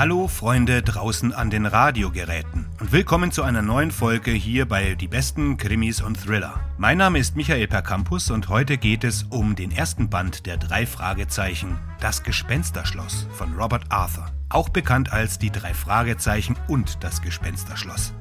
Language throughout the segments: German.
Hallo Freunde draußen an den Radiogeräten und willkommen zu einer neuen Folge hier bei Die besten Krimis und Thriller. Mein Name ist Michael Percampus und heute geht es um den ersten Band der drei Fragezeichen Das Gespensterschloss von Robert Arthur, auch bekannt als Die drei Fragezeichen und das Gespensterschloss.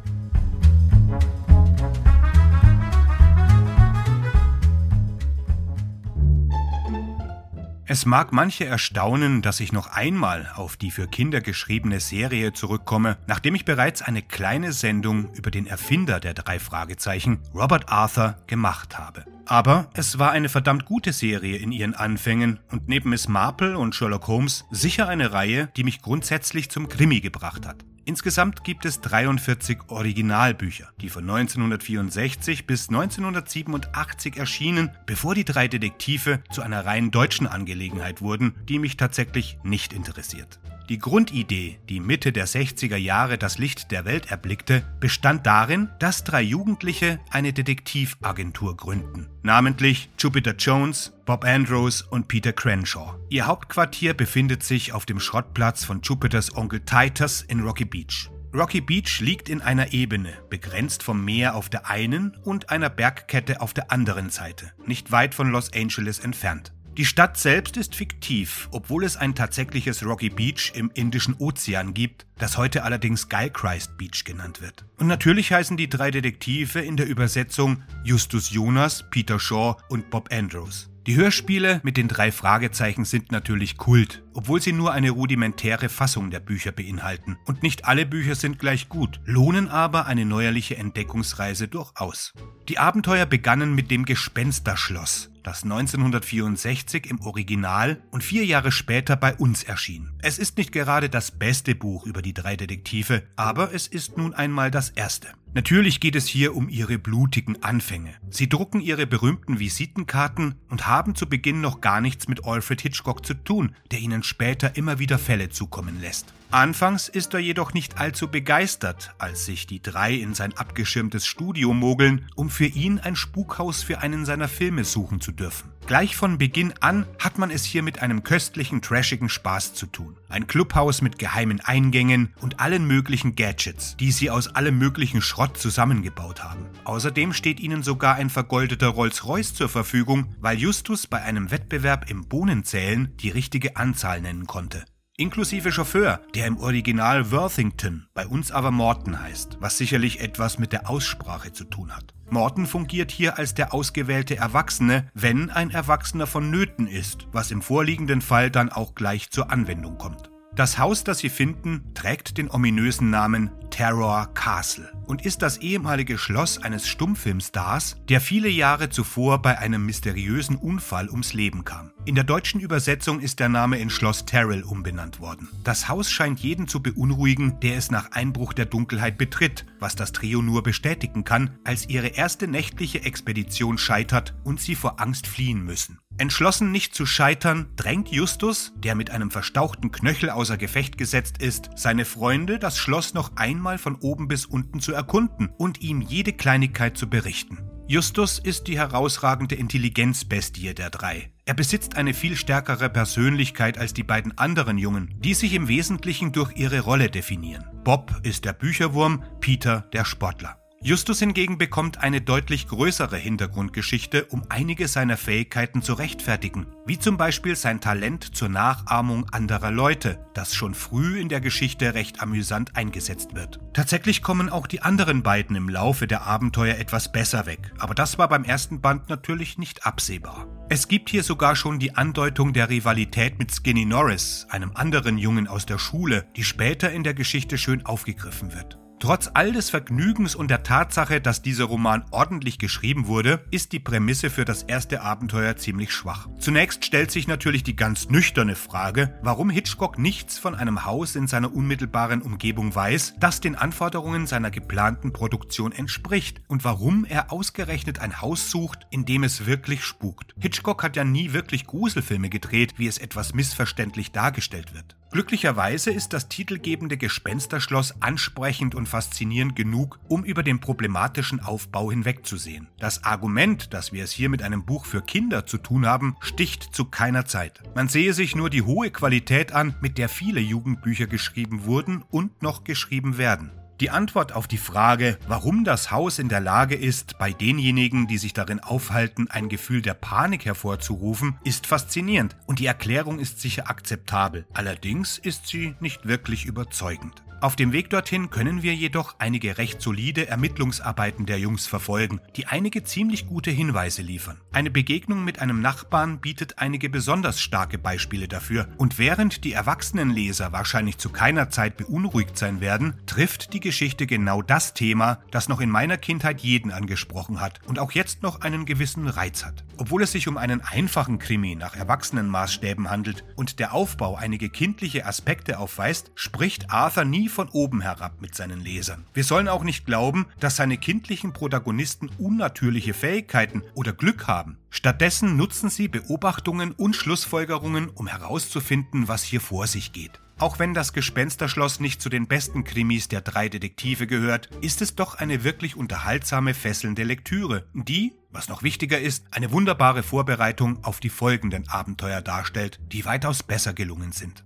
Es mag manche erstaunen, dass ich noch einmal auf die für Kinder geschriebene Serie zurückkomme, nachdem ich bereits eine kleine Sendung über den Erfinder der drei Fragezeichen, Robert Arthur, gemacht habe. Aber es war eine verdammt gute Serie in ihren Anfängen und neben Miss Marple und Sherlock Holmes sicher eine Reihe, die mich grundsätzlich zum Krimi gebracht hat. Insgesamt gibt es 43 Originalbücher, die von 1964 bis 1987 erschienen, bevor die drei Detektive zu einer rein deutschen Angelegenheit wurden, die mich tatsächlich nicht interessiert. Die Grundidee, die Mitte der 60er Jahre das Licht der Welt erblickte, bestand darin, dass drei Jugendliche eine Detektivagentur gründen, namentlich Jupiter Jones, Bob Andrews und Peter Crenshaw. Ihr Hauptquartier befindet sich auf dem Schrottplatz von Jupiters Onkel Titus in Rocky Beach. Rocky Beach liegt in einer Ebene, begrenzt vom Meer auf der einen und einer Bergkette auf der anderen Seite, nicht weit von Los Angeles entfernt. Die Stadt selbst ist fiktiv, obwohl es ein tatsächliches Rocky Beach im Indischen Ozean gibt, das heute allerdings Guy Beach genannt wird. Und natürlich heißen die drei Detektive in der Übersetzung Justus Jonas, Peter Shaw und Bob Andrews. Die Hörspiele mit den drei Fragezeichen sind natürlich Kult, obwohl sie nur eine rudimentäre Fassung der Bücher beinhalten. Und nicht alle Bücher sind gleich gut, lohnen aber eine neuerliche Entdeckungsreise durchaus. Die Abenteuer begannen mit dem Gespensterschloss, das 1964 im Original und vier Jahre später bei uns erschien. Es ist nicht gerade das beste Buch über die drei Detektive, aber es ist nun einmal das erste. Natürlich geht es hier um ihre blutigen Anfänge. Sie drucken ihre berühmten Visitenkarten und haben zu Beginn noch gar nichts mit Alfred Hitchcock zu tun, der ihnen später immer wieder Fälle zukommen lässt. Anfangs ist er jedoch nicht allzu begeistert, als sich die drei in sein abgeschirmtes Studio mogeln, um für ihn ein Spukhaus für einen seiner Filme suchen zu dürfen. Gleich von Beginn an hat man es hier mit einem köstlichen, trashigen Spaß zu tun. Ein Clubhaus mit geheimen Eingängen und allen möglichen Gadgets, die sie aus allem möglichen Schrott zusammengebaut haben. Außerdem steht ihnen sogar ein vergoldeter Rolls-Royce zur Verfügung, weil Justus bei einem Wettbewerb im Bohnenzählen die richtige Anzahl nennen konnte inklusive Chauffeur, der im Original Worthington, bei uns aber Morton heißt, was sicherlich etwas mit der Aussprache zu tun hat. Morton fungiert hier als der ausgewählte Erwachsene, wenn ein Erwachsener vonnöten ist, was im vorliegenden Fall dann auch gleich zur Anwendung kommt. Das Haus, das Sie finden, trägt den ominösen Namen Terror Castle und ist das ehemalige Schloss eines Stummfilmstars, der viele Jahre zuvor bei einem mysteriösen Unfall ums Leben kam. In der deutschen Übersetzung ist der Name in Schloss Terrell umbenannt worden. Das Haus scheint jeden zu beunruhigen, der es nach Einbruch der Dunkelheit betritt, was das Trio nur bestätigen kann, als ihre erste nächtliche Expedition scheitert und sie vor Angst fliehen müssen. Entschlossen nicht zu scheitern, drängt Justus, der mit einem verstauchten Knöchel außer Gefecht gesetzt ist, seine Freunde, das Schloss noch einmal von oben bis unten zu erkunden und ihm jede Kleinigkeit zu berichten. Justus ist die herausragende Intelligenzbestie der drei. Er besitzt eine viel stärkere Persönlichkeit als die beiden anderen Jungen, die sich im Wesentlichen durch ihre Rolle definieren. Bob ist der Bücherwurm, Peter der Sportler. Justus hingegen bekommt eine deutlich größere Hintergrundgeschichte, um einige seiner Fähigkeiten zu rechtfertigen, wie zum Beispiel sein Talent zur Nachahmung anderer Leute, das schon früh in der Geschichte recht amüsant eingesetzt wird. Tatsächlich kommen auch die anderen beiden im Laufe der Abenteuer etwas besser weg, aber das war beim ersten Band natürlich nicht absehbar. Es gibt hier sogar schon die Andeutung der Rivalität mit Skinny Norris, einem anderen Jungen aus der Schule, die später in der Geschichte schön aufgegriffen wird. Trotz all des Vergnügens und der Tatsache, dass dieser Roman ordentlich geschrieben wurde, ist die Prämisse für das erste Abenteuer ziemlich schwach. Zunächst stellt sich natürlich die ganz nüchterne Frage, warum Hitchcock nichts von einem Haus in seiner unmittelbaren Umgebung weiß, das den Anforderungen seiner geplanten Produktion entspricht und warum er ausgerechnet ein Haus sucht, in dem es wirklich spukt. Hitchcock hat ja nie wirklich Gruselfilme gedreht, wie es etwas missverständlich dargestellt wird. Glücklicherweise ist das titelgebende Gespensterschloss ansprechend und faszinierend genug, um über den problematischen Aufbau hinwegzusehen. Das Argument, dass wir es hier mit einem Buch für Kinder zu tun haben, sticht zu keiner Zeit. Man sehe sich nur die hohe Qualität an, mit der viele Jugendbücher geschrieben wurden und noch geschrieben werden. Die Antwort auf die Frage, warum das Haus in der Lage ist, bei denjenigen, die sich darin aufhalten, ein Gefühl der Panik hervorzurufen, ist faszinierend und die Erklärung ist sicher akzeptabel. Allerdings ist sie nicht wirklich überzeugend. Auf dem Weg dorthin können wir jedoch einige recht solide Ermittlungsarbeiten der Jungs verfolgen, die einige ziemlich gute Hinweise liefern. Eine Begegnung mit einem Nachbarn bietet einige besonders starke Beispiele dafür, und während die erwachsenen Leser wahrscheinlich zu keiner Zeit beunruhigt sein werden, trifft die Geschichte genau das Thema, das noch in meiner Kindheit jeden angesprochen hat und auch jetzt noch einen gewissen Reiz hat. Obwohl es sich um einen einfachen Krimi nach Erwachsenenmaßstäben handelt und der Aufbau einige kindliche Aspekte aufweist, spricht Arthur von oben herab mit seinen Lesern. Wir sollen auch nicht glauben, dass seine kindlichen Protagonisten unnatürliche Fähigkeiten oder Glück haben. Stattdessen nutzen sie Beobachtungen und Schlussfolgerungen, um herauszufinden, was hier vor sich geht. Auch wenn das Gespensterschloss nicht zu den besten Krimis der drei Detektive gehört, ist es doch eine wirklich unterhaltsame, fesselnde Lektüre, die, was noch wichtiger ist, eine wunderbare Vorbereitung auf die folgenden Abenteuer darstellt, die weitaus besser gelungen sind.